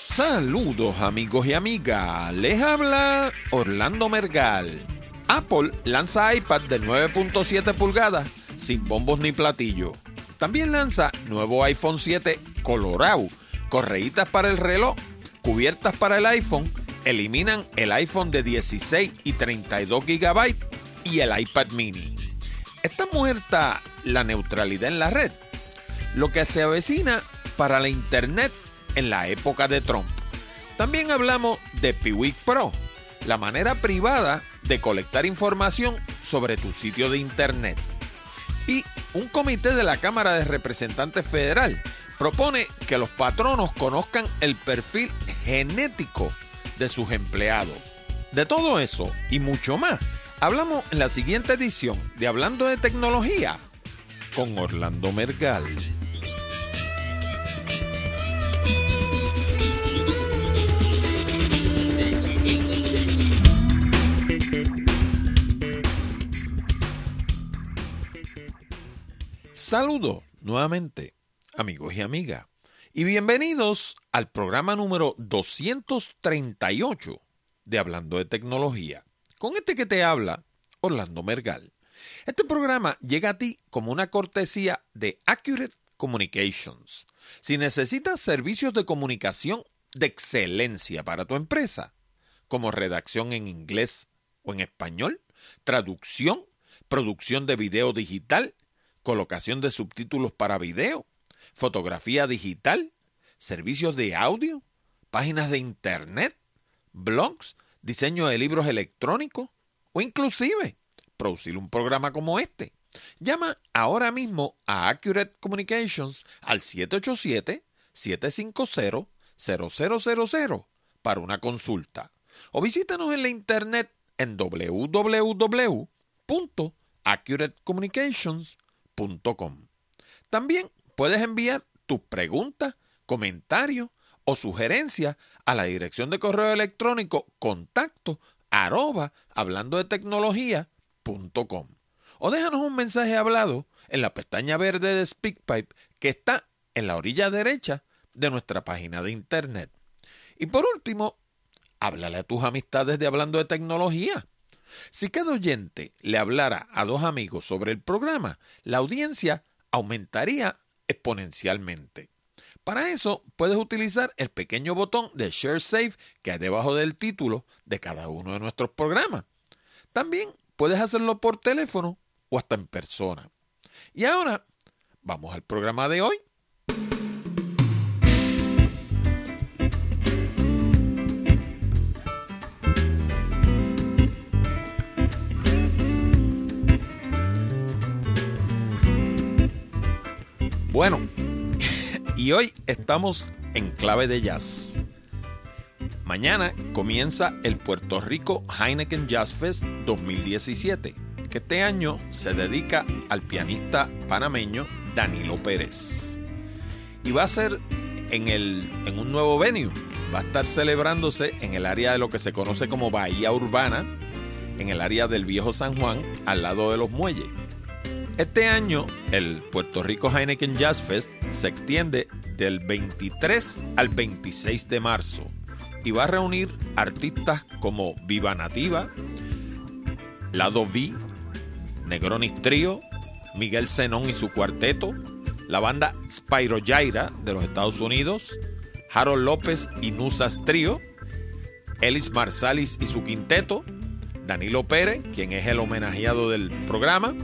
Saludos amigos y amigas, les habla Orlando Mergal. Apple lanza iPad de 9.7 pulgadas sin bombos ni platillo. También lanza nuevo iPhone 7 colorado, correitas para el reloj, cubiertas para el iPhone, eliminan el iPhone de 16 y 32 GB y el iPad mini. Está muerta la neutralidad en la red, lo que se avecina para la Internet en la época de Trump. También hablamos de Piwik Pro, la manera privada de colectar información sobre tu sitio de Internet. Y un comité de la Cámara de Representantes Federal propone que los patronos conozcan el perfil genético de sus empleados. De todo eso y mucho más, hablamos en la siguiente edición de Hablando de Tecnología con Orlando Mergal. Saludos nuevamente, amigos y amigas, y bienvenidos al programa número 238 de Hablando de Tecnología. Con este que te habla, Orlando Mergal. Este programa llega a ti como una cortesía de Accurate Communications. Si necesitas servicios de comunicación de excelencia para tu empresa, como redacción en inglés o en español, traducción, producción de video digital, colocación de subtítulos para video, fotografía digital, servicios de audio, páginas de internet, blogs, diseño de libros electrónicos o inclusive producir un programa como este. Llama ahora mismo a Accurate Communications al 787-750-0000 para una consulta o visítanos en la internet en www.accuratecommunications.com también puedes enviar tus preguntas, comentarios o sugerencias a la dirección de correo electrónico contacto arroba hablando de tecnología.com o déjanos un mensaje hablado en la pestaña verde de SpeakPipe que está en la orilla derecha de nuestra página de internet. Y por último, háblale a tus amistades de Hablando de Tecnología. Si cada oyente le hablara a dos amigos sobre el programa, la audiencia aumentaría exponencialmente. Para eso puedes utilizar el pequeño botón de Share Save que hay debajo del título de cada uno de nuestros programas. También puedes hacerlo por teléfono o hasta en persona. Y ahora, vamos al programa de hoy. Bueno, y hoy estamos en clave de jazz. Mañana comienza el Puerto Rico Heineken Jazz Fest 2017, que este año se dedica al pianista panameño Danilo Pérez. Y va a ser en, el, en un nuevo venue. Va a estar celebrándose en el área de lo que se conoce como Bahía Urbana, en el área del Viejo San Juan, al lado de los muelles. Este año, el Puerto Rico Heineken Jazz Fest se extiende del 23 al 26 de marzo y va a reunir artistas como Viva Nativa, Lado V, Negronis Trio, Miguel Zenón y su cuarteto, la banda Spyro Jaira de los Estados Unidos, Harold López y Nusas Trio, Ellis Marsalis y su quinteto, Danilo Pérez, quien es el homenajeado del programa,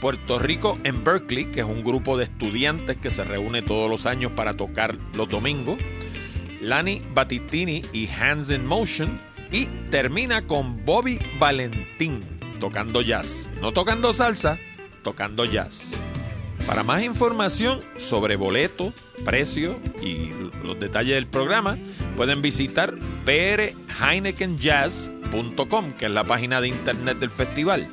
Puerto Rico en Berkeley, que es un grupo de estudiantes que se reúne todos los años para tocar los domingos. Lani Battistini y Hands in Motion. Y termina con Bobby Valentín tocando jazz. No tocando salsa, tocando jazz. Para más información sobre boleto, precio y los detalles del programa, pueden visitar prheinekenjazz.com, que es la página de internet del festival.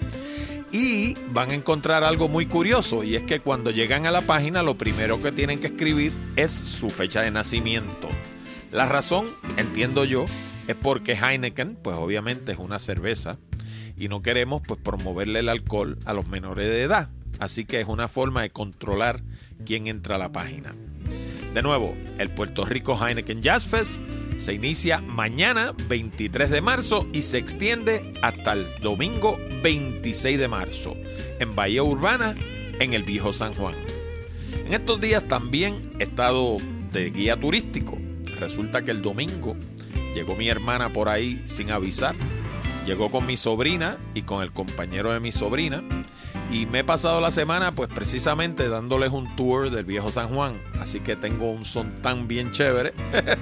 Y van a encontrar algo muy curioso y es que cuando llegan a la página lo primero que tienen que escribir es su fecha de nacimiento. La razón, entiendo yo, es porque Heineken, pues obviamente es una cerveza y no queremos pues promoverle el alcohol a los menores de edad. Así que es una forma de controlar quién entra a la página. De nuevo, el Puerto Rico Heineken Jazz Fest Se inicia mañana 23 de marzo y se extiende hasta el domingo 26 de marzo en Bahía Urbana, en el Viejo San Juan. En estos días también he estado de guía turístico. Resulta que el domingo llegó mi hermana por ahí sin avisar. Llegó con mi sobrina y con el compañero de mi sobrina. Y me he pasado la semana pues precisamente dándoles un tour del viejo San Juan. Así que tengo un son tan bien chévere.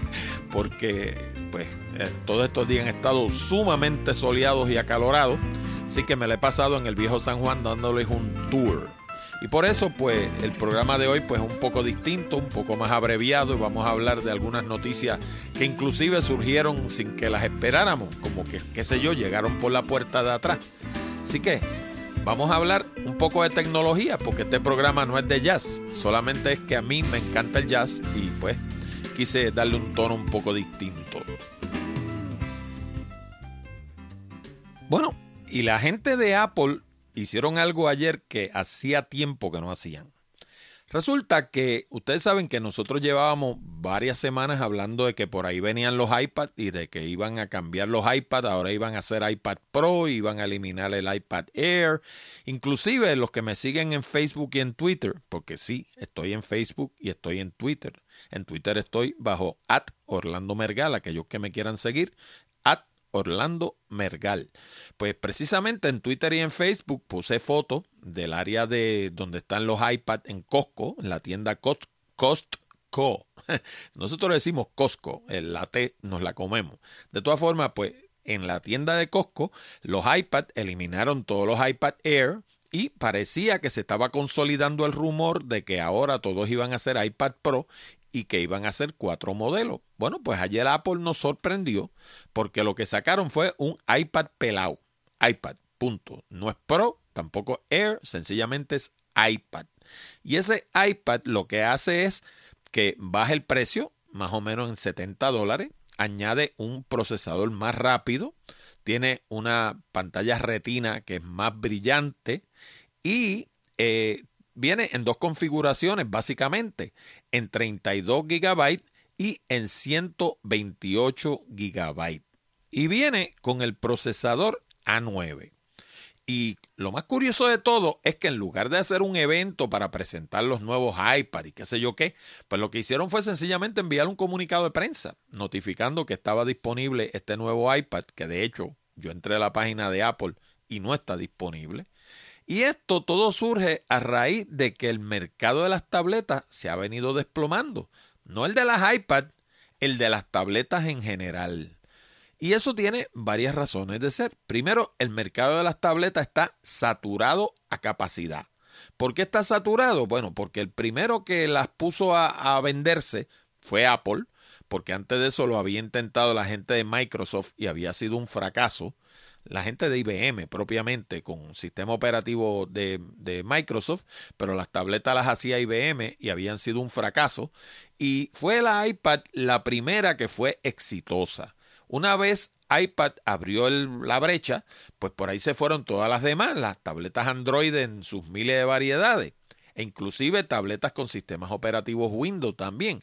porque pues eh, todos estos días han estado sumamente soleados y acalorados. Así que me lo he pasado en el viejo San Juan dándoles un tour. Y por eso, pues, el programa de hoy pues, es un poco distinto, un poco más abreviado y vamos a hablar de algunas noticias que inclusive surgieron sin que las esperáramos, como que, qué sé yo, llegaron por la puerta de atrás. Así que vamos a hablar un poco de tecnología, porque este programa no es de jazz, solamente es que a mí me encanta el jazz y pues quise darle un tono un poco distinto. Bueno, y la gente de Apple hicieron algo ayer que hacía tiempo que no hacían. Resulta que ustedes saben que nosotros llevábamos varias semanas hablando de que por ahí venían los iPad y de que iban a cambiar los iPad, ahora iban a hacer iPad Pro, iban a eliminar el iPad Air, inclusive los que me siguen en Facebook y en Twitter, porque sí, estoy en Facebook y estoy en Twitter. En Twitter estoy bajo at Orlando Mergal, aquellos que me quieran seguir, at Orlando Mergal. Pues precisamente en Twitter y en Facebook puse fotos del área de donde están los iPads en Costco, en la tienda Costco. Nosotros decimos Costco, el la T nos la comemos. De todas formas, pues en la tienda de Costco, los iPads eliminaron todos los iPad Air y parecía que se estaba consolidando el rumor de que ahora todos iban a ser iPad Pro y que iban a ser cuatro modelos. Bueno, pues ayer Apple nos sorprendió porque lo que sacaron fue un iPad pelado. iPad, punto. No es Pro, tampoco Air, sencillamente es iPad. Y ese iPad lo que hace es que baja el precio, más o menos en 70 dólares, añade un procesador más rápido, tiene una pantalla retina que es más brillante y eh, viene en dos configuraciones, básicamente, en 32 GB y en 128 GB. Y viene con el procesador A9. Y lo más curioso de todo es que en lugar de hacer un evento para presentar los nuevos iPad y qué sé yo qué, pues lo que hicieron fue sencillamente enviar un comunicado de prensa notificando que estaba disponible este nuevo iPad, que de hecho yo entré a la página de Apple y no está disponible. Y esto todo surge a raíz de que el mercado de las tabletas se ha venido desplomando. No el de las iPad, el de las tabletas en general. Y eso tiene varias razones de ser. Primero, el mercado de las tabletas está saturado a capacidad. ¿Por qué está saturado? Bueno, porque el primero que las puso a, a venderse fue Apple, porque antes de eso lo había intentado la gente de Microsoft y había sido un fracaso la gente de IBM propiamente con sistema operativo de, de, Microsoft, pero las tabletas las hacía IBM y habían sido un fracaso. Y fue la iPad la primera que fue exitosa. Una vez iPad abrió la brecha, pues por ahí se fueron todas las demás, las tabletas Android en sus miles de variedades e inclusive tabletas con sistemas operativos Windows también.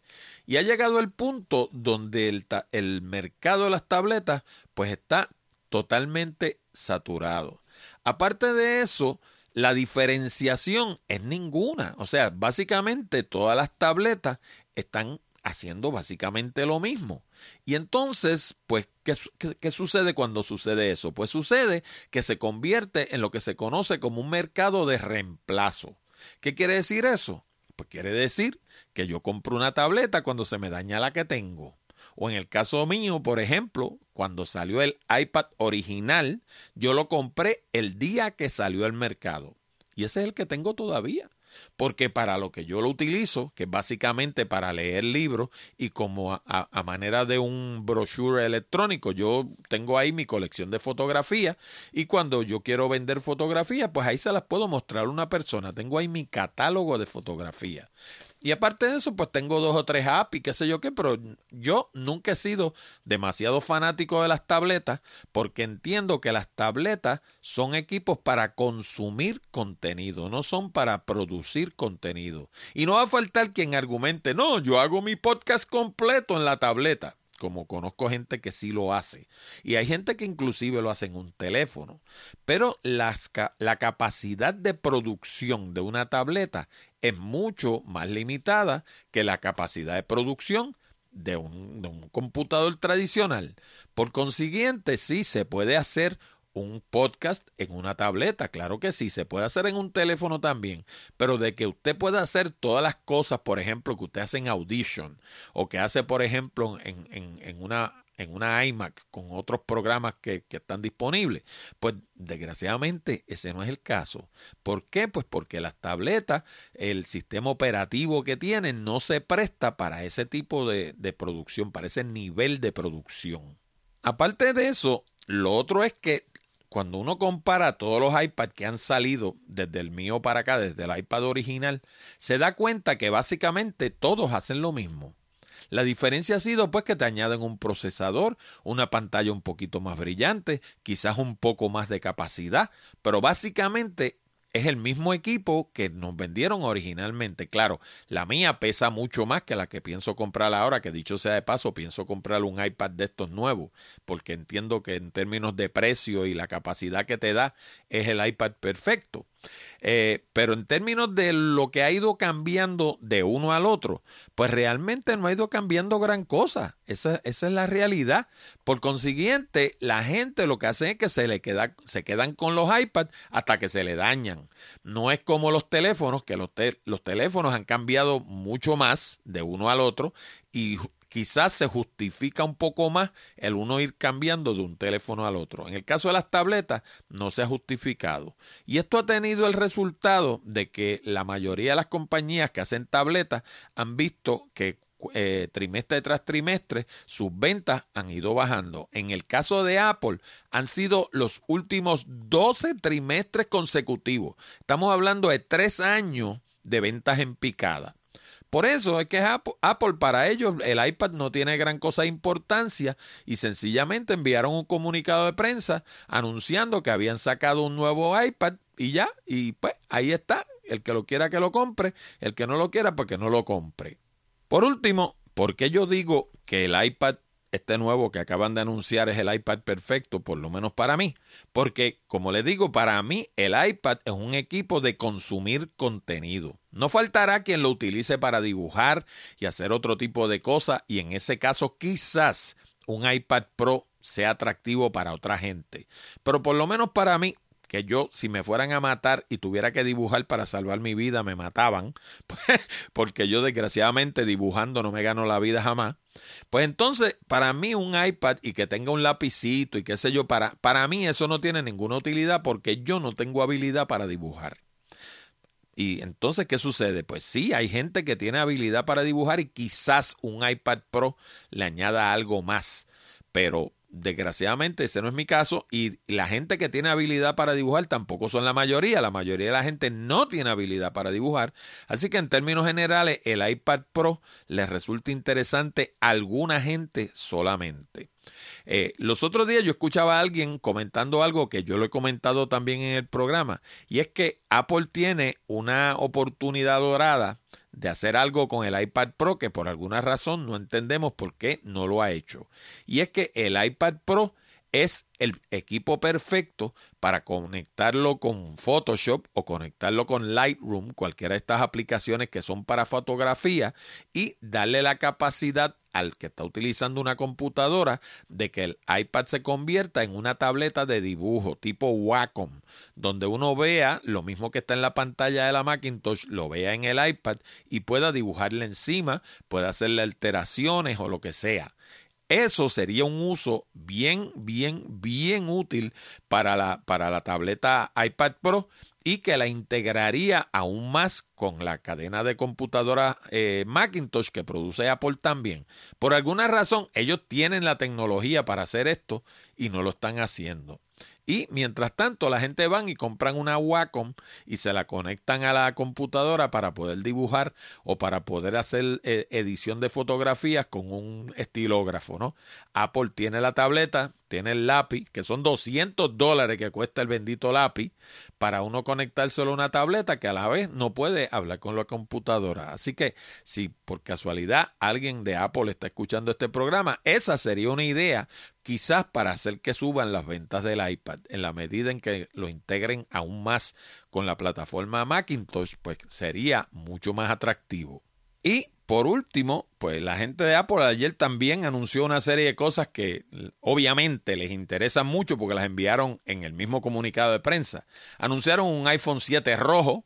Y ha llegado el punto donde el, el mercado de las tabletas pues está totalmente saturado. Aparte de eso, la diferenciación es ninguna. O sea, básicamente todas las tabletas están haciendo básicamente lo mismo. Y entonces, pues, ¿qué, ¿qué, sucede cuando sucede eso? Pues sucede que se convierte en lo que se conoce como un mercado de reemplazo. ¿Qué quiere decir eso? Pues quiere decir que yo compro una tableta cuando se me daña la que tengo. O en el caso mío, por ejemplo, cuando salió el iPad original, yo lo compré el día que salió al mercado. Y ese es el que tengo todavía. Porque para lo que yo lo utilizo, que es básicamente para leer libros y como a, manera de un brochure electrónico, yo tengo ahí mi colección de fotografías y cuando yo quiero vender fotografías, pues ahí se las puedo mostrar a una persona. Tengo ahí mi catálogo de fotografías. Y aparte de eso, pues tengo dos o tres apps y qué sé yo qué, pero yo nunca he sido demasiado fanático de las tabletas porque entiendo que las tabletas son equipos para consumir contenido, no son para producir contenido. Y no va a faltar quien argumente, no, yo hago mi podcast completo en la tableta. como conozco gente que sí lo hace. Y hay gente que inclusive lo hace en un teléfono. Pero las, la capacidad de producción de una tableta es mucho más limitada que la capacidad de producción de un, de un computador tradicional. Por consiguiente, sí se puede hacer un podcast en una tableta, claro que sí, se puede hacer en un teléfono también, pero de que usted pueda hacer todas las cosas, por ejemplo, que usted hace en Audition o que hace, por ejemplo, en, en, en una en una iMac con otros programas que, que, están disponibles. Pues desgraciadamente ese no es el caso. ¿Por qué? Pues porque las tabletas, el sistema operativo que tienen no se presta para ese tipo de, de producción, para ese nivel de producción. Aparte de eso, lo otro es que cuando uno compara todos los iPads que han salido desde el mío para acá, desde el iPad original, se da cuenta que básicamente todos hacen lo mismo. La diferencia ha sido pues que te añaden un procesador, una pantalla un poquito más brillante, quizás un poco más de capacidad, pero básicamente es el mismo equipo que nos vendieron originalmente. Claro, la mía pesa mucho más que la que pienso comprar ahora, que dicho sea de paso, pienso comprar un iPad de estos nuevos, porque entiendo que en términos de precio y la capacidad que te da, es el iPad perfecto. Eh, pero en términos de lo que ha ido cambiando de uno al otro, pues realmente no ha ido cambiando gran cosa. Esa, es la realidad. Por consiguiente, la gente lo que hace es que se le queda, se quedan con los iPads hasta que se le dañan. No es como los teléfonos, que los, los teléfonos han cambiado mucho más de uno al otro y quizás se justifica un poco más el uno ir cambiando de un teléfono al otro. En el caso de las tabletas no se ha justificado. Y esto ha tenido el resultado de que la mayoría de las compañías que hacen tabletas han visto que eh, trimestre tras trimestre sus ventas han ido bajando. En el caso de Apple han sido los últimos 12 trimestres consecutivos. Estamos hablando de tres años de ventas en picada. Por eso es que Apple, para ellos el iPad no tiene gran cosa de importancia y sencillamente enviaron un comunicado de prensa anunciando que habían sacado un nuevo iPad y ya, y pues ahí está, el que lo quiera que lo compre, el que no lo quiera pues que no lo compre. Por último, ¿por qué yo digo que el iPad este nuevo que acaban de anunciar es el iPad perfecto, por lo menos para mí, porque como les digo, para mí el iPad es un equipo de consumir contenido. No faltará quien lo utilice para dibujar y hacer otro tipo de cosas y en ese caso quizás un iPad Pro sea atractivo para otra gente. Pero por lo menos para mí que yo, si me fueran a matar y tuviera que dibujar para salvar mi vida, me mataban, porque yo desgraciadamente dibujando no me gano la vida jamás. Pues entonces, para mí un iPad y que tenga un lapicito y qué sé yo, para, para mí eso no tiene ninguna utilidad porque yo no tengo habilidad para dibujar. Y entonces, ¿qué sucede? Pues sí, hay gente que tiene habilidad para dibujar y quizás un iPad Pro le añada algo más, pero Desgraciadamente ese no es mi caso y la gente que tiene habilidad para dibujar tampoco son la mayoría. La mayoría de la gente no tiene habilidad para dibujar. Así que en términos generales el iPad Pro les resulta interesante a alguna gente solamente. Eh, los otros días yo escuchaba a alguien comentando algo que yo lo he comentado también en el programa y es que Apple tiene una oportunidad dorada de hacer algo con el iPad Pro que por alguna razón no entendemos por qué no lo ha hecho. Y es que el iPad Pro es el equipo perfecto para conectarlo con Photoshop o conectarlo con Lightroom, cualquiera de estas aplicaciones que son para fotografía, y darle la capacidad al que está utilizando una computadora de que el iPad se convierta en una tableta de dibujo tipo Wacom, donde uno vea lo mismo que está en la pantalla de la Macintosh, lo vea en el iPad y pueda dibujarle encima, pueda hacerle alteraciones o lo que sea. Eso sería un uso bien, bien, bien útil para la, para la tableta iPad Pro y que la integraría aún más con la cadena de computadora eh, Macintosh que produce Apple también. Por alguna razón, ellos tienen la tecnología para hacer esto y no lo están haciendo. Y mientras tanto, la gente van y compran una Wacom y se la conectan a la computadora para poder dibujar o para poder hacer eh, edición de fotografías con un estilógrafo, ¿no? Apple tiene la tableta, tiene el lápiz, que son 200 dólares que cuesta el bendito lápiz, para uno conectárselo a una tableta que a la vez no puede hablar con la computadora. Así que si por casualidad alguien de Apple está escuchando este programa, esa sería una idea quizás para hacer que suban las ventas del iPad en la medida en que lo integren aún más con la plataforma Macintosh, pues sería mucho más atractivo. Y por último, pues la gente de Apple ayer también anunció una serie de cosas que obviamente les interesan mucho porque las enviaron en el mismo comunicado de prensa. Anunciaron un iPhone 7 rojo.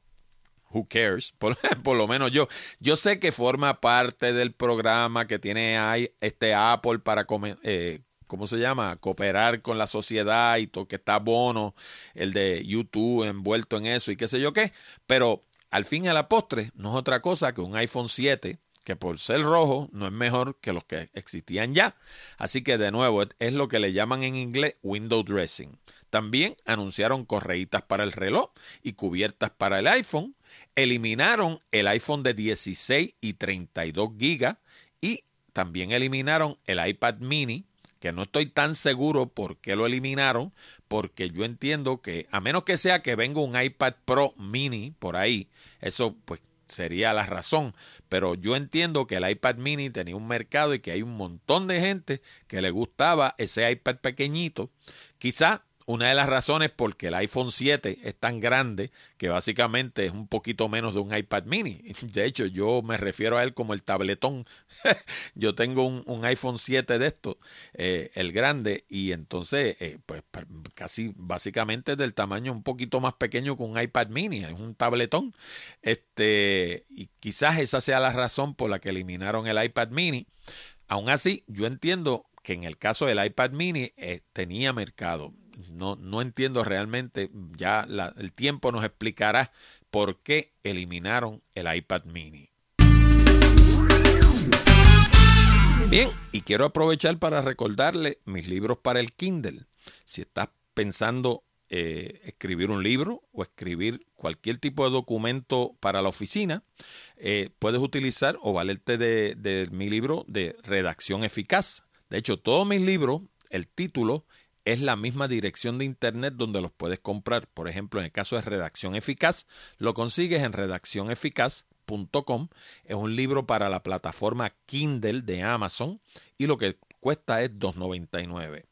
Who cares? Por, lo menos yo. Yo sé que forma parte del programa que tiene este Apple para eh, ¿cómo se llama? Cooperar con la sociedad y todo, que está bono, el de YouTube envuelto en eso y qué sé yo qué. Pero al fin y a la postre, no es otra cosa que un iPhone 7 que por ser rojo no es mejor que los que existían ya. Así que de nuevo es lo que le llaman en inglés window dressing. También anunciaron correitas para el reloj y cubiertas para el iPhone. Eliminaron el iPhone de 16 y 32 gigas y también eliminaron el iPad mini que no estoy tan seguro por qué lo eliminaron, porque yo entiendo que a menos que sea que venga un iPad Pro mini por ahí, eso pues sería la razón. Pero yo entiendo que el iPad mini tenía un mercado y que hay un montón de gente que le gustaba ese iPad pequeñito. Quizá una de las razones porque el iPhone 7 es tan grande que básicamente es un poquito menos de un iPad mini. De hecho, yo me refiero a él como el tabletón. yo tengo un, iPhone 7 de estos, eh, el grande, y entonces, eh, pues casi básicamente es del tamaño un poquito más pequeño que un iPad mini, es un tabletón. Este, y quizás esa sea la razón por la que eliminaron el iPad mini. Aún así, yo entiendo que en el caso del iPad mini eh, tenía mercado no, no entiendo realmente, ya el tiempo nos explicará por qué eliminaron el iPad mini. Bien, y quiero aprovechar para recordarle mis libros para el Kindle. Si estás pensando eh, escribir un libro o escribir cualquier tipo de documento para la oficina, eh, puedes utilizar o valerte de, de mi libro de redacción eficaz. De hecho, todos mis libros, el título es la misma dirección de internet donde los puedes comprar. Por ejemplo, en el caso de Redacción Eficaz, lo consigues en redaccioneficaz.com. Es un libro para la plataforma Kindle de Amazon y lo que cuesta es $2.99.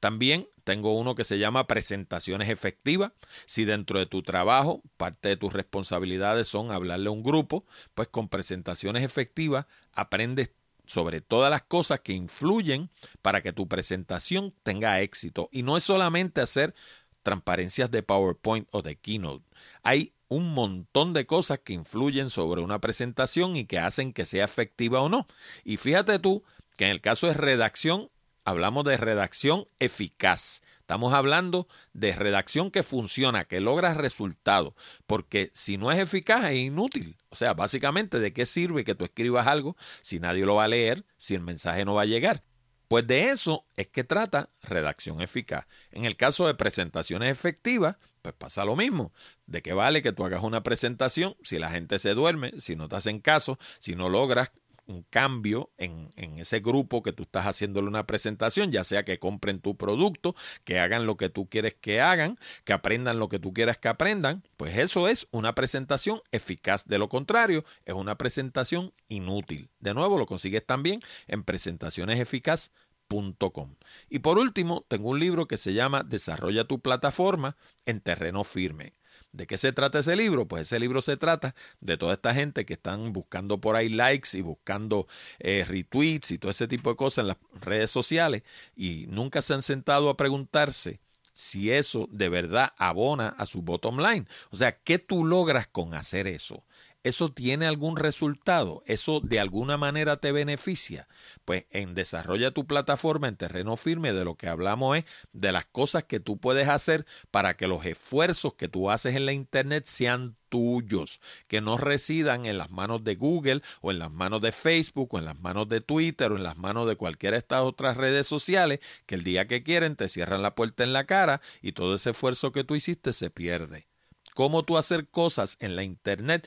También tengo uno que se llama Presentaciones Efectivas. Si dentro de tu trabajo parte de tus responsabilidades son hablarle a un grupo, pues con presentaciones efectivas aprendes sobre todas las cosas que influyen para que tu presentación tenga éxito. Y no es solamente hacer transparencias de PowerPoint o de Keynote. Hay un montón de cosas que influyen sobre una presentación y que hacen que sea efectiva o no. Y fíjate tú que en el caso de redacción, hablamos de redacción eficaz. Estamos hablando de redacción que funciona, que logra resultados, porque si no es eficaz es inútil. O sea, básicamente, ¿de qué sirve que tú escribas algo si nadie lo va a leer, si el mensaje no va a llegar? Pues de eso es que trata redacción eficaz. En el caso de presentaciones efectivas, pues pasa lo mismo. ¿De qué vale que tú hagas una presentación si la gente se duerme, si no te hacen caso, si no logras un cambio en, ese grupo que tú estás haciéndole una presentación, ya sea que compren tu producto, que hagan lo que tú quieres que hagan, que aprendan lo que tú quieras que aprendan, pues eso es una presentación eficaz. De lo contrario, es una presentación inútil. De nuevo, lo consigues también en presentacioneseficaz.com. Y por último, tengo un libro que se llama Desarrolla tu plataforma en terreno firme. ¿De qué se trata ese libro? Pues ese libro se trata de toda esta gente que están buscando por ahí likes y buscando eh, retweets y todo ese tipo de cosas en las redes sociales y nunca se han sentado a preguntarse si eso de verdad abona a su bottom line. O sea, ¿qué tú logras con hacer eso? ¿Eso tiene algún resultado? ¿Eso de alguna manera te beneficia? Pues en Desarrolla tu plataforma en terreno firme de lo que hablamos es de las cosas que tú puedes hacer para que los esfuerzos que tú haces en la Internet sean tuyos, que no residan en las manos de Google o en las manos de Facebook o en las manos de Twitter o en las manos de cualquiera de estas otras redes sociales que el día que quieren te cierran la puerta en la cara y todo ese esfuerzo que tú hiciste se pierde. Cómo tú hacer cosas en la Internet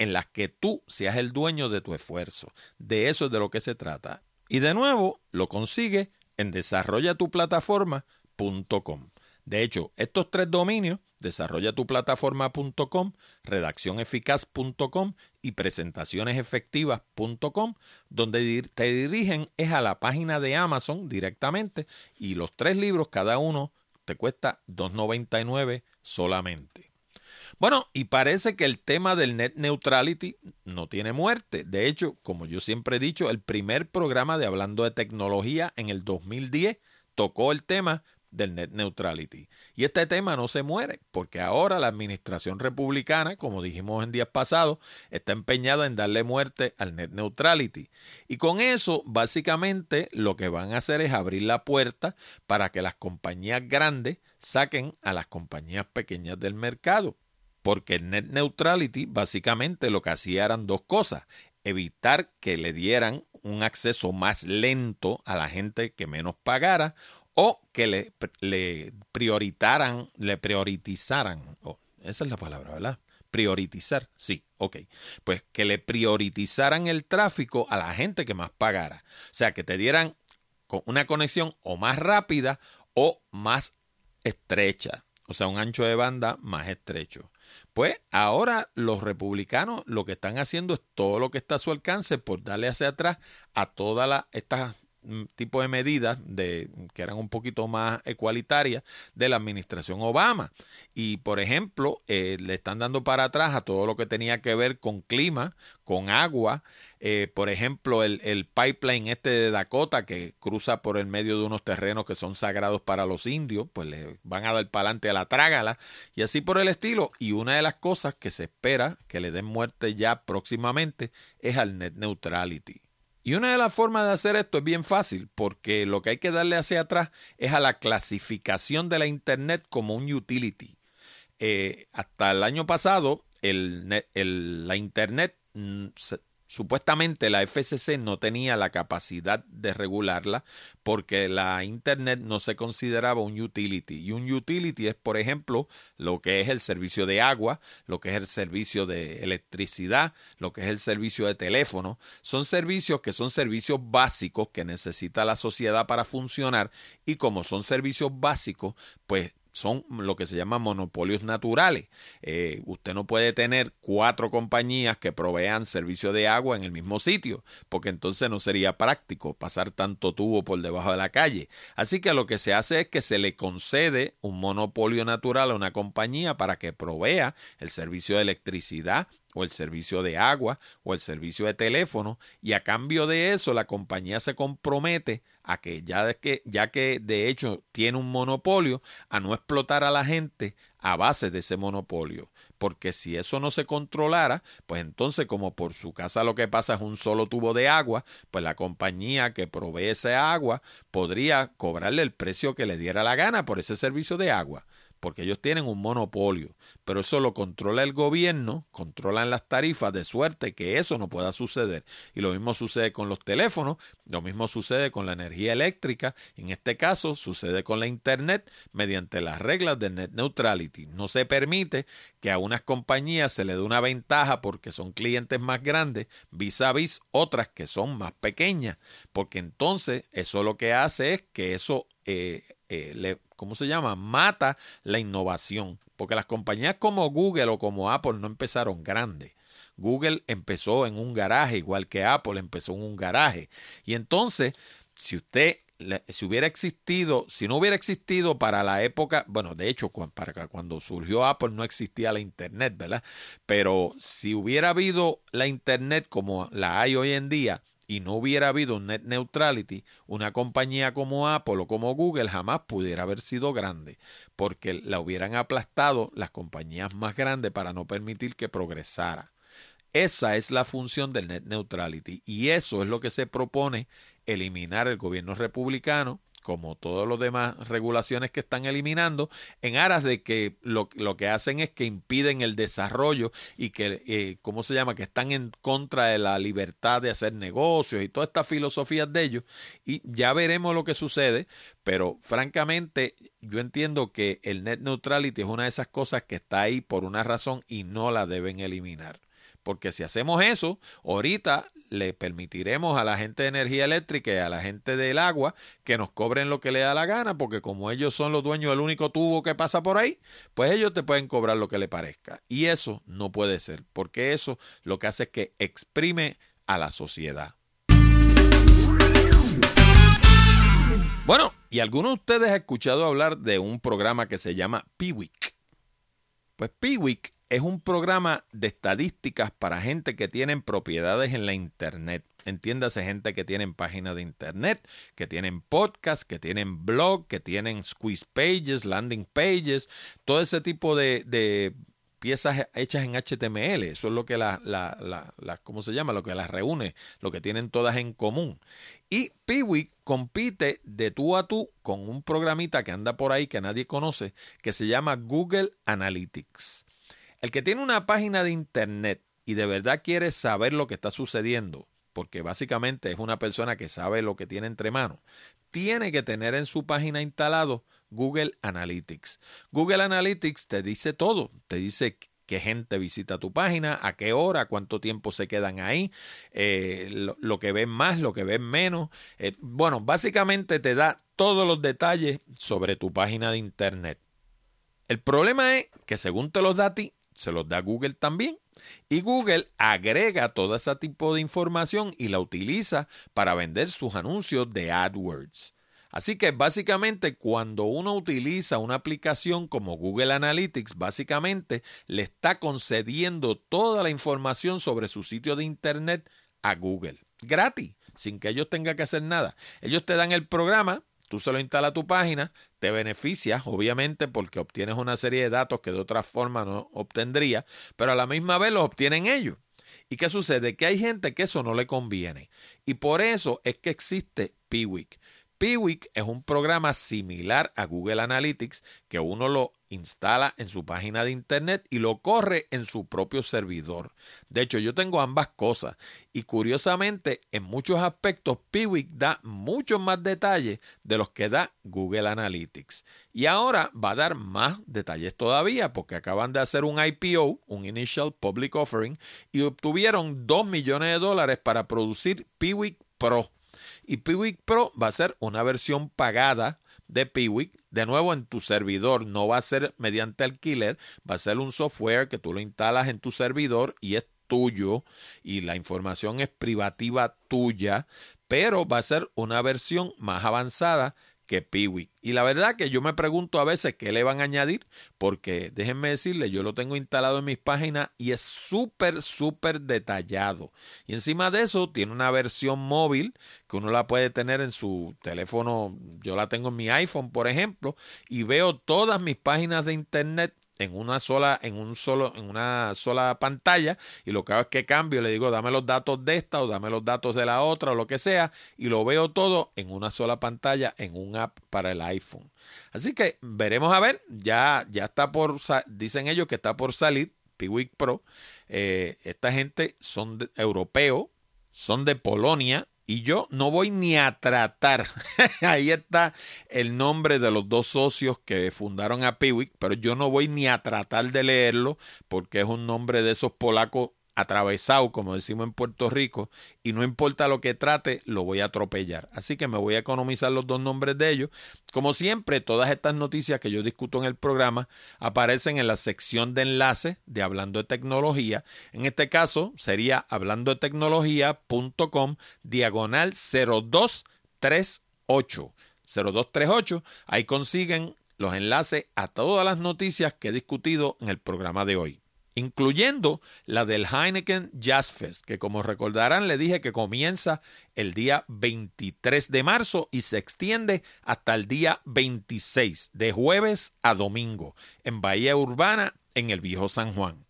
en las que tú seas el dueño de tu esfuerzo. De eso es de lo que se trata. Y de nuevo, lo consigue en desarrollatuplataforma.com. De hecho, estos tres dominios, desarrollatuplataforma.com, redaccioneficaz.com y presentacionesefectivas.com, donde te dirigen es a la página de Amazon directamente y los tres libros cada uno te cuesta $2.99 solamente. Bueno, y parece que el tema del net neutrality no tiene muerte. De hecho, como yo siempre he dicho, el primer programa de Hablando de Tecnología en el 2010 tocó el tema del net neutrality. Y este tema no se muere, porque ahora la administración republicana, como dijimos en días pasados, está empeñada en darle muerte al net neutrality. Y con eso, básicamente, lo que van a hacer es abrir la puerta para que las compañías grandes saquen a las compañías pequeñas del mercado. Porque el net neutrality básicamente lo que hacía eran dos cosas. Evitar que le dieran un acceso más lento a la gente que menos pagara o que le, prioritaran, le prioritizaran. Oh, esa es la palabra, ¿verdad? Prioritizar, sí, ok. Pues que le prioritizaran el tráfico a la gente que más pagara. O sea, que te dieran una conexión o más rápida o más estrecha. O sea, un ancho de banda más estrecho. Pues ahora los republicanos lo que están haciendo es todo lo que está a su alcance por darle hacia atrás a todas estas tipo de medidas de, que eran un poquito más ecualitarias de la administración Obama. Y, por ejemplo, eh, le están dando para atrás a todo lo que tenía que ver con clima, con agua, eh, por ejemplo, el, el, pipeline este de Dakota que cruza por el medio de unos terrenos que son sagrados para los indios, pues le van a dar palante a la trágala y así por el estilo. Y una de las cosas que se espera que le den muerte ya próximamente es al net neutrality. Y una de las formas de hacer esto es bien fácil, porque lo que hay que darle hacia atrás es a la clasificación de la Internet como un utility. Eh, hasta el año pasado, la Internet mm, Supuestamente la FCC no tenía la capacidad de regularla porque la Internet no se consideraba un utility. Y un utility es, por ejemplo, lo que es el servicio de agua, lo que es el servicio de electricidad, lo que es el servicio de teléfono. Son servicios que son servicios básicos que necesita la sociedad para funcionar y como son servicios básicos, pues son lo que se llama monopolios naturales. Eh, usted no puede tener cuatro compañías que provean servicio de agua en el mismo sitio, porque entonces no sería práctico pasar tanto tubo por debajo de la calle. Así que lo que se hace es que se le concede un monopolio natural a una compañía para que provea el servicio de electricidad o el servicio de agua o el servicio de teléfono y a cambio de eso la compañía se compromete a que ya, que ya que de hecho tiene un monopolio a no explotar a la gente a base de ese monopolio. Porque si eso no se controlara pues entonces como por su casa lo que pasa es un solo tubo de agua pues la compañía que provee esa agua podría cobrarle el precio que le diera la gana por ese servicio de agua porque ellos tienen un monopolio, pero eso lo controla el gobierno, controlan las tarifas de suerte que eso no pueda suceder. Y lo mismo sucede con los teléfonos, lo mismo sucede con la energía eléctrica, en este caso sucede con la Internet mediante las reglas de net neutrality. No se permite que a unas compañías se le dé una ventaja porque son clientes más grandes vis a vis otras que son más pequeñas, porque entonces eso lo que hace es que eso eh, eh, le, ¿cómo se llama? Mata la innovación. Porque las compañías como Google o como Apple no empezaron grandes. Google empezó en un garaje, igual que Apple empezó en un garaje. Y entonces, si usted, si hubiera existido, si no hubiera existido para la época, bueno, de hecho, para cuando surgió Apple no existía la Internet, ¿verdad? Pero si hubiera habido la Internet como la hay hoy en día, y no hubiera habido un net neutrality, una compañía como Apple o como Google jamás pudiera haber sido grande, porque la hubieran aplastado las compañías más grandes para no permitir que progresara. Esa es la función del net neutrality y eso es lo que se propone eliminar el gobierno republicano como todas las demás regulaciones que están eliminando, en aras de que lo, que hacen es que impiden el desarrollo y que, eh, ¿cómo se llama?, que están en contra de la libertad de hacer negocios y todas estas filosofías de ellos. Y ya veremos lo que sucede, pero francamente yo entiendo que el net neutrality es una de esas cosas que está ahí por una razón y no la deben eliminar. Porque si hacemos eso, ahorita le permitiremos a la gente de energía eléctrica y a la gente del agua que nos cobren lo que le da la gana, porque como ellos son los dueños del único tubo que pasa por ahí, pues ellos te pueden cobrar lo que le parezca. Y eso no puede ser, porque eso lo que hace es que exprime a la sociedad. Bueno, y algunos de ustedes han escuchado hablar de un programa que se llama Piwik. Pues Piwik es un programa de estadísticas para gente que tienen propiedades en la Internet. Entiéndase, gente que tienen páginas de Internet, que tienen podcast, que tienen blog, que tienen squeeze pages, landing pages, todo ese tipo de, piezas hechas en HTML. Eso es lo que las, la, ¿cómo se llama? Lo que las reúne, lo que tienen todas en común. Y Piwik compite de tú a tú con un programita que anda por ahí que nadie conoce, que se llama Google Analytics. El que tiene una página de internet y de verdad quiere saber lo que está sucediendo, porque básicamente es una persona que sabe lo que tiene entre manos, tiene que tener en su página instalado Google Analytics. Google Analytics te dice todo, te dice qué gente visita tu página, a qué hora, cuánto tiempo se quedan ahí, eh, lo, que ven más, lo que ven menos. Eh, bueno, básicamente te da todos los detalles sobre tu página de internet. El problema es que según te los da a ti, se los da Google también. Y Google agrega todo ese tipo de información y la utiliza para vender sus anuncios de AdWords. Así que básicamente cuando uno utiliza una aplicación como Google Analytics, básicamente le está concediendo toda la información sobre su sitio de internet a Google, gratis, sin que ellos tengan que hacer nada. Ellos te dan el programa, tú se lo instalas a tu página, te beneficias, obviamente, porque obtienes una serie de datos que de otra forma no obtendría, pero a la misma vez los obtienen ellos. ¿Y qué sucede? Que hay gente que eso no le conviene. Y por eso es que existe Piwik. Piwik es un programa similar a Google Analytics que uno lo instala en su página de internet y lo corre en su propio servidor. De hecho, yo tengo ambas cosas y curiosamente en muchos aspectos Piwik da muchos más detalles de los que da Google Analytics. Y ahora va a dar más detalles todavía porque acaban de hacer un IPO, un Initial Public Offering, y obtuvieron 2 millones de dólares para producir Piwik Pro. Y Piwik Pro va a ser una versión pagada de Piwik. De nuevo, en tu servidor no va a ser mediante alquiler, va a ser un software que tú lo instalas en tu servidor y es tuyo y la información es privativa tuya, pero va a ser una versión más avanzada que. Y la verdad que yo me pregunto a veces qué le van a añadir, porque déjenme decirle, yo lo tengo instalado en mis páginas y es súper, súper detallado. Y encima de eso tiene una versión móvil que uno la puede tener en su teléfono. Yo la tengo en mi iPhone, por ejemplo, y veo todas mis páginas de internet en una sola, en un solo, en una sola pantalla, y lo que hago es que cambio, le digo, dame los datos de esta o dame los datos de la otra o lo que sea, y lo veo todo en una sola pantalla, en un app para el iPhone. Así que veremos a ver, ya, ya está por, dicen ellos que está por salir Piwik Pro. Eh, esta gente son europeos, son de Polonia, y yo no voy ni a tratar. Ahí está el nombre de los dos socios que fundaron a Piwik, pero yo no voy ni a tratar de leerlo porque es un nombre de esos polacos atravesado, como decimos en Puerto Rico, y no importa lo que trate, lo voy a atropellar. Así que me voy a economizar los dos nombres de ellos. Como siempre, todas estas noticias que yo discuto en el programa aparecen en la sección de enlace de Hablando de Tecnología. En este caso sería hablando de tecnología.com diagonal 0238. 0238. Ahí consiguen los enlaces a todas las noticias que he discutido en el programa de hoy incluyendo la del Heineken Jazz Fest, que como recordarán le dije que comienza el día 23 de marzo y se extiende hasta el día 26, de jueves a domingo, en Bahía Urbana, en el Viejo San Juan.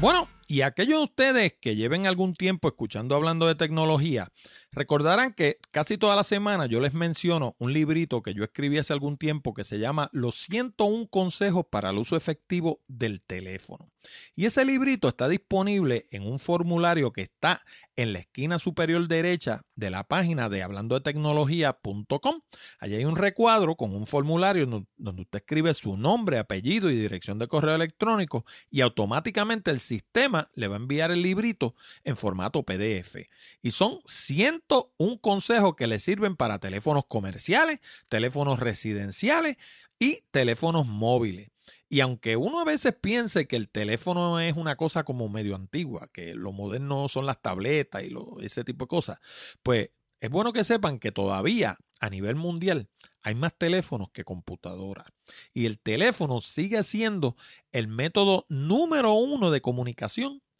Bueno, y aquellos de ustedes que lleven algún tiempo escuchando hablando de tecnología, recordarán que casi toda la semana yo les menciono un librito que yo escribí hace algún tiempo que se llama Los 101 consejos para el uso efectivo del teléfono. Y ese librito está disponible en un formulario que está en la esquina superior derecha de la página de hablando de tecnología.com. Allí hay un recuadro con un formulario donde usted escribe su nombre, apellido y dirección de correo electrónico y automáticamente el sistema le va a enviar el librito en formato PDF. Y son 101 consejos que le sirven para teléfonos comerciales, teléfonos residenciales y teléfonos móviles. Y aunque uno a veces piense que el teléfono es una cosa como medio antigua, que lo moderno son las tabletas y ese tipo de cosas, pues es bueno que sepan que todavía a nivel mundial hay más teléfonos que computadoras. Y el teléfono sigue siendo el método número uno de comunicación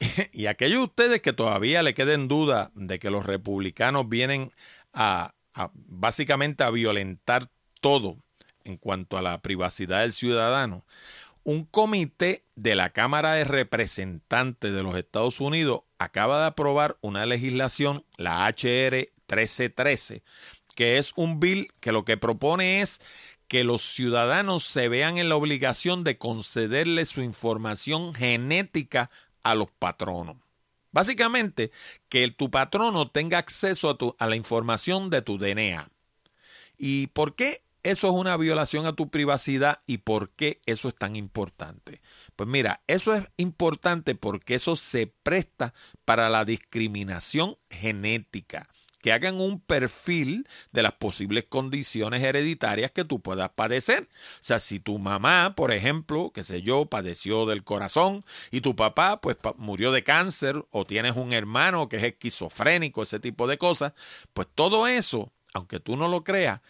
y aquellos de ustedes que todavía le queden duda de que los republicanos vienen a, básicamente a violentar todo en cuanto a la privacidad del ciudadano, un comité de la Cámara de Representantes de los Estados Unidos acaba de aprobar una legislación, la HR 1313, que es un bill que lo que propone es que los ciudadanos se vean en la obligación de concederle su información genética a los patronos. Básicamente, que tu patrono tenga acceso a, tu, a la información de tu DNA. ¿Y por qué eso es una violación a tu privacidad y por qué eso es tan importante? Pues mira, eso es importante porque eso se presta para la discriminación genética que hagan un perfil de las posibles condiciones hereditarias que tú puedas padecer. O sea, si tu mamá, por ejemplo, qué sé yo, padeció del corazón y tu papá pues murió de cáncer o tienes un hermano que es esquizofrénico, ese tipo de cosas, pues todo eso, aunque tú no lo creas,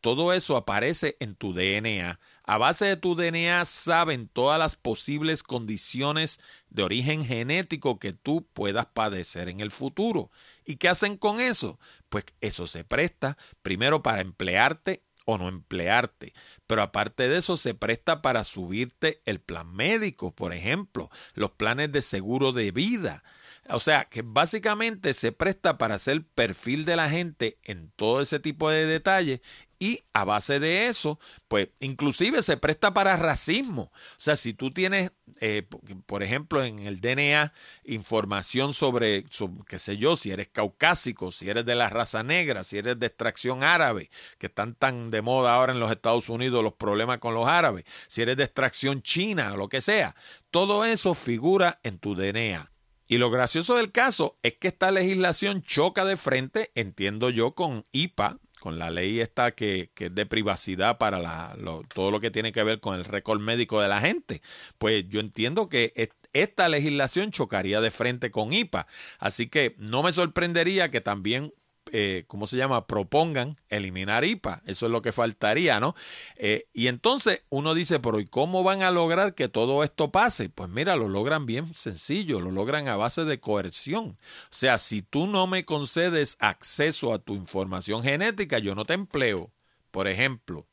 todo eso aparece en tu DNA. A base de tu DNA saben todas las posibles condiciones de origen genético que tú puedas padecer en el futuro. ¿Y qué hacen con eso? Pues eso se presta primero para emplearte o no emplearte. Pero aparte de eso, se presta para subirte el plan médico, por ejemplo, los planes de seguro de vida. O sea, que básicamente se presta para hacer perfil de la gente en todo ese tipo de detalles y a base de eso, pues inclusive se presta para racismo. O sea, si tú tienes, eh, por ejemplo, en el DNA información sobre, qué sé yo, si eres caucásico, si eres de la raza negra, si eres de extracción árabe, que están tan de moda ahora en los Estados Unidos los problemas con los árabes, si eres de extracción china o lo que sea, todo eso figura en tu DNA. Y lo gracioso del caso es que esta legislación choca de frente, entiendo yo, con IPA, con la ley esta que, es de privacidad para la, todo lo que tiene que ver con el récord médico de la gente. Pues yo entiendo que esta legislación chocaría de frente con IPA. Así que no me sorprendería que también eh, ¿cómo se llama? Propongan eliminar IPA. Eso es lo que faltaría, ¿no? Eh, y entonces uno dice, pero ¿y cómo van a lograr que todo esto pase? Pues mira, lo logran bien sencillo, lo logran a base de coerción. O sea, si tú no me concedes acceso a tu información genética, yo no te empleo, por ejemplo.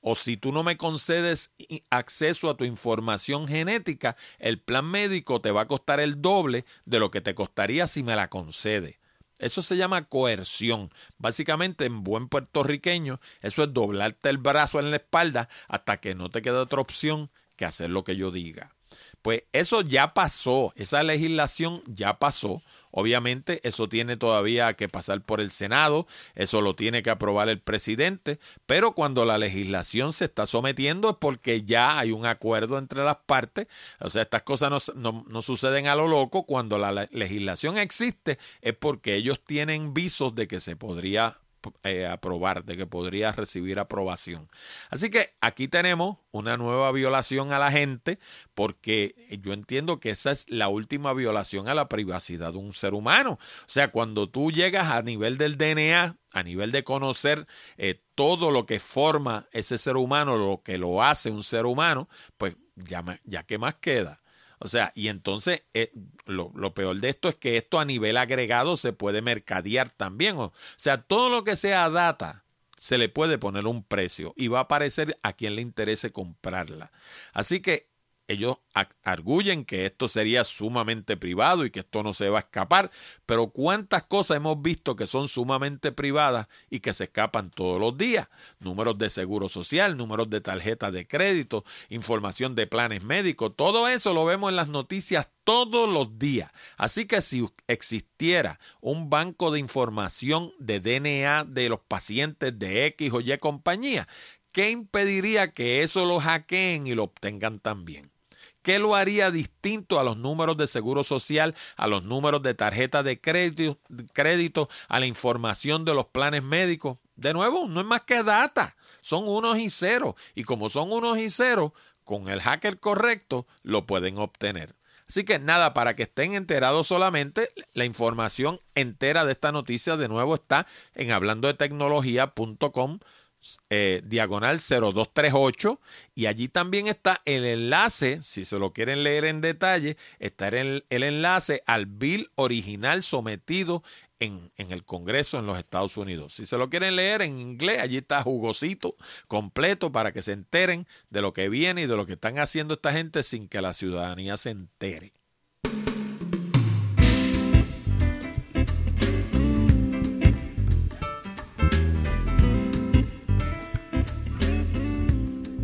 O si tú no me concedes acceso a tu información genética, el plan médico te va a costar el doble de lo que te costaría si me la concede. Eso se llama coerción. Básicamente, en buen puertorriqueño, eso es doblarte el brazo en la espalda hasta que no te quede otra opción que hacer lo que yo diga. Pues eso ya pasó, esa legislación ya pasó. Obviamente eso tiene todavía que pasar por el Senado, eso lo tiene que aprobar el presidente, pero cuando la legislación se está sometiendo es porque ya hay un acuerdo entre las partes, o sea, estas cosas no, no, suceden a lo loco, cuando la legislación existe es porque ellos tienen visos de que se podría eh, aprobar, de que podría recibir aprobación. Así que aquí tenemos una nueva violación a la gente, porque yo entiendo que esa es la última violación a la privacidad de un ser humano. O sea, cuando tú llegas a nivel del DNA, a nivel de conocer eh, todo lo que forma ese ser humano, lo que lo hace un ser humano, pues ya, ya qué más queda. O sea, y entonces eh, lo, peor de esto es que esto a nivel agregado se puede mercadear también. O sea, todo lo que sea data se le puede poner un precio y va a aparecer a quien le interese comprarla. Así que ellos arguyen que esto sería sumamente privado y que esto no se va a escapar, pero cuántas cosas hemos visto que son sumamente privadas y que se escapan todos los días. Números de seguro social, números de tarjetas de crédito, información de planes médicos, todo eso lo vemos en las noticias todos los días. Así que si existiera un banco de información de DNA de los pacientes de X o Y compañía, ¿qué impediría que eso lo hackeen y lo obtengan también? ¿Qué lo haría distinto a los números de seguro social, a los números de tarjeta de crédito, crédito, a la información de los planes médicos? De nuevo, no es más que data, son unos y ceros. Y como son unos y ceros, con el hacker correcto lo pueden obtener. Así que nada, para que estén enterados solamente, la información entera de esta noticia de nuevo está en hablando de tecnología.com eh, diagonal 0238 y allí también está el enlace, si se lo quieren leer en detalle, está el, el enlace al bill original sometido en, en, el Congreso en los Estados Unidos. Si se lo quieren leer en inglés, allí está jugosito, completo, para que se enteren de lo que viene y de lo que están haciendo esta gente sin que la ciudadanía se entere.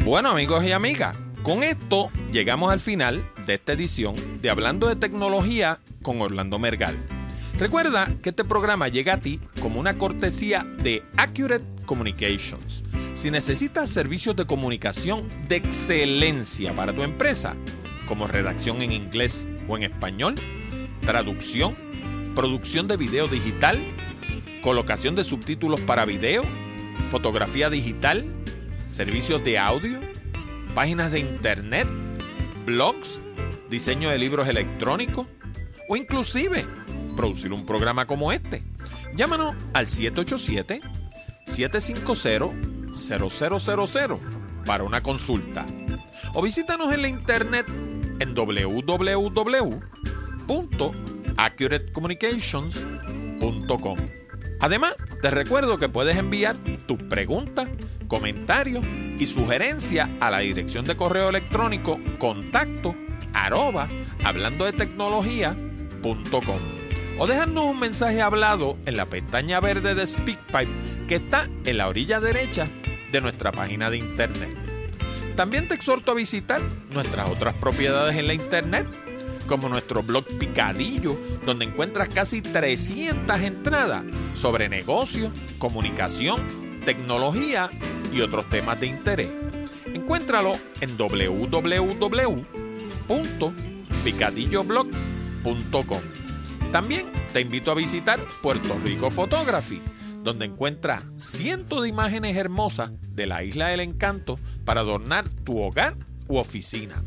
Bueno amigos y amigas, con esto llegamos al final de esta edición de Hablando de Tecnología con Orlando Mergal. Recuerda que este programa llega a ti como una cortesía de Accurate Communications. Si necesitas servicios de comunicación de excelencia para tu empresa, como redacción en inglés o en español, traducción, producción de video digital, colocación de subtítulos para video, fotografía digital, servicios de audio, páginas de internet, blogs, diseño de libros electrónicos o inclusive producir un programa como este. Llámanos al 787-750-0000 para una consulta o visítanos en la internet en www.accuratecommunications.com. Además, te recuerdo que puedes enviar tus preguntas comentarios y sugerencias a la dirección de correo electrónico contacto arroba hablando de tecnología.com o dejarnos un mensaje hablado en la pestaña verde de SpeakPipe que está en la orilla derecha de nuestra página de internet. También te exhorto a visitar nuestras otras propiedades en la internet, como nuestro blog Picadillo, donde encuentras casi 300 entradas sobre negocios, comunicación, tecnología y otros temas de interés. Encuéntralo en www.picadilloblog.com. También te invito a visitar Puerto Rico Photography, donde encuentras cientos de imágenes hermosas de la isla del encanto para adornar tu hogar u oficina.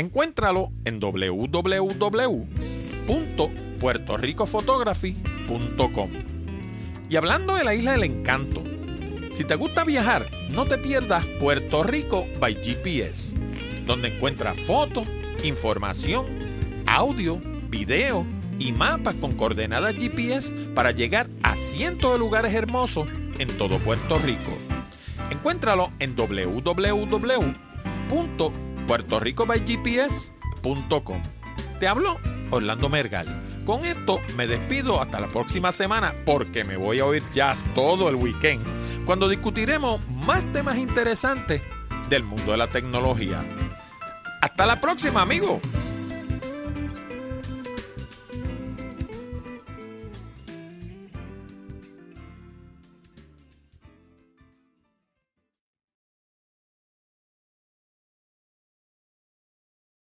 Encuéntralo en www.puertoricophotography.com. Y hablando de la isla del encanto, si te gusta viajar, no te pierdas Puerto Rico by GPS, donde encuentras fotos, información, audio, video y mapas con coordenadas GPS para llegar a cientos de lugares hermosos en todo Puerto Rico. Encuéntralo en www.puertoricobygps.com. Te habló Orlando Mergal. Con esto me despido hasta la próxima semana porque me voy a oír jazz todo el weekend cuando discutiremos más temas interesantes del mundo de la tecnología. Hasta la próxima, amigo.